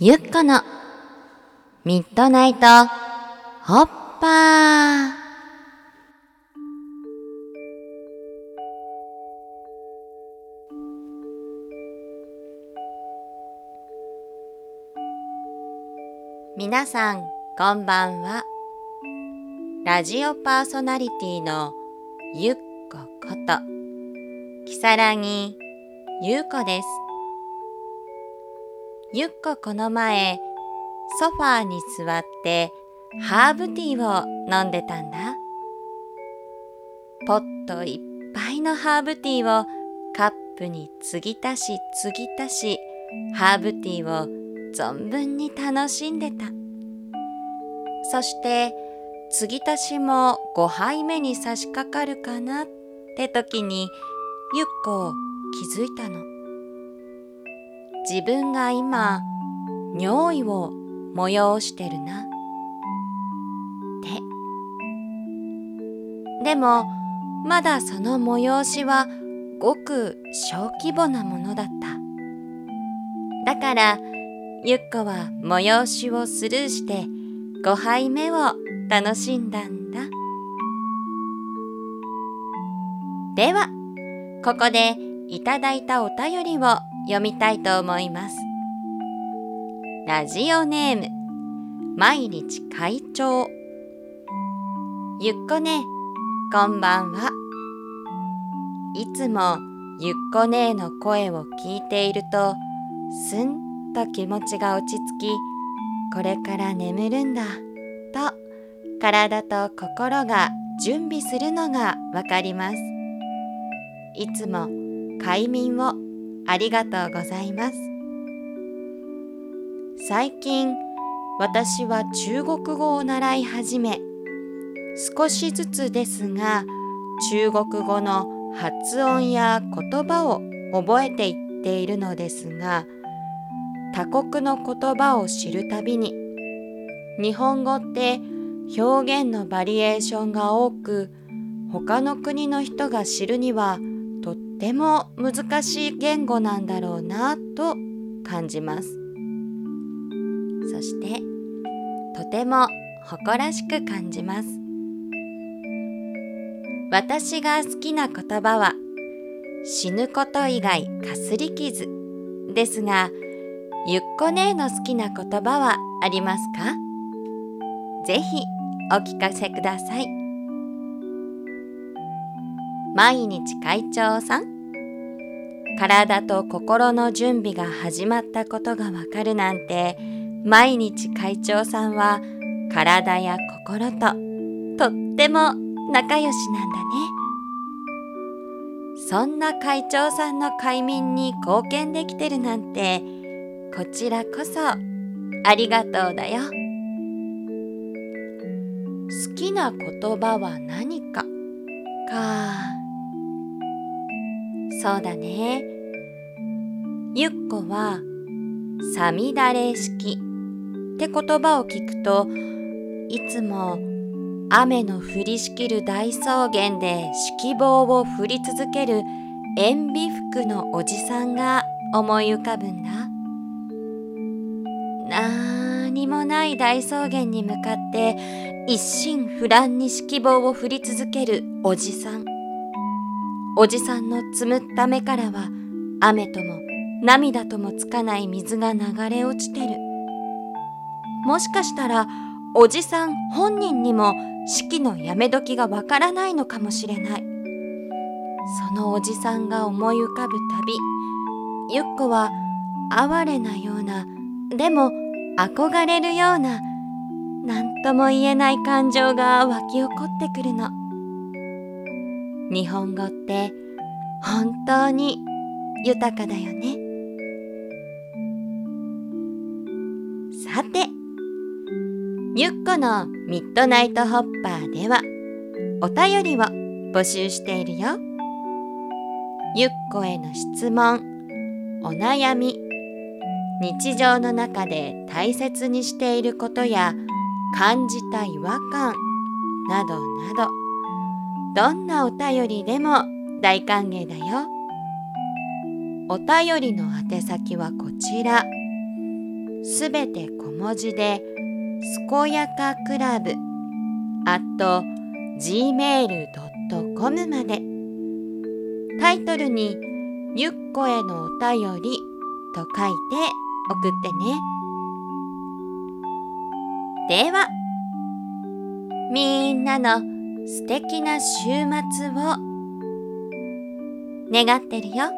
ゆっこのミッドナイトホッパー。皆さんこんばんは。ラジオパーソナリティのゆっここときさらぎゆうこです。ゆっここの前ソファーに座ってハーブティーを飲んでたんだ。ポットいっぱいのハーブティーをカップに継ぎ足し継ぎ足しハーブティーを存分に楽しんでた。そして継ぎ足しも5杯目に差し掛かるかなって時にゆっこ気づいたの。自分が今尿意を催してるな。ってでもまだその催しはごく小規模なものだった。だからゆっこは催しをスルーして5杯目を楽しんだんだ。ではここでいただいたお便りを読みたいと思います。ラジオネーム毎日会長。ゆっこねこんばんは。いつもゆっこねの声を聞いているとすんと気持ちが落ち着きこれから眠るんだと体と心が準備するのがわかります。いつも快眠をありがとうございます。最近私は中国語を習い始め少しずつですが中国語の発音や言葉を覚えていっているのですが他国の言葉を知るたびに日本語って表現のバリエーションが多く他の国の人が知るにはても難しい言語なんだろうなと感じます。そしてとても誇らしく感じます。私が好きな言葉は死ぬこと以外かすり傷ですがゆっこ姉の好きな言葉はありますか？ぜひお聞かせください。毎日会長さん。体と心の準備が始まったことがわかるなんて毎日会長さんは体や心ととっても仲良しなんだね。そんな会長さんの快眠に貢献できてるなんてこちらこそありがとうだよ。好きな言葉は何かか。そうだね。ゆっこは「さみだれ式」って言葉を聞くといつも雨の降りしきる大草原で指揮棒を振り続ける塩ビ服のおじさんが思い浮かぶんだ。なーにもない大草原に向かって一心不乱に指揮棒を振り続けるおじさん。おじさんのつむった目からは雨とも涙ともつかない水が流れ落ちてる。もしかしたらおじさん本人にも式のやめ時がわからないのかもしれない。そのおじさんが思い浮かぶたびゆっこは哀れなようなでも憧れるような何とも言えない感情が湧き起こってくるの。日本語って本当に豊かだよね。さてゆっこのミッドナイトホッパーではお便りを募集しているよ。ゆっこへの質問お悩み日常の中で大切にしていることや感じた違和感などなど。どんなお便りでも大歓迎だよお便りの宛先はこちらすべて小文字で、すこやかクラブ、あと gmail.com まで。タイトルに、ゆっこへのお便りと書いて送ってね。では、みんなの素敵な週末を願ってるよ。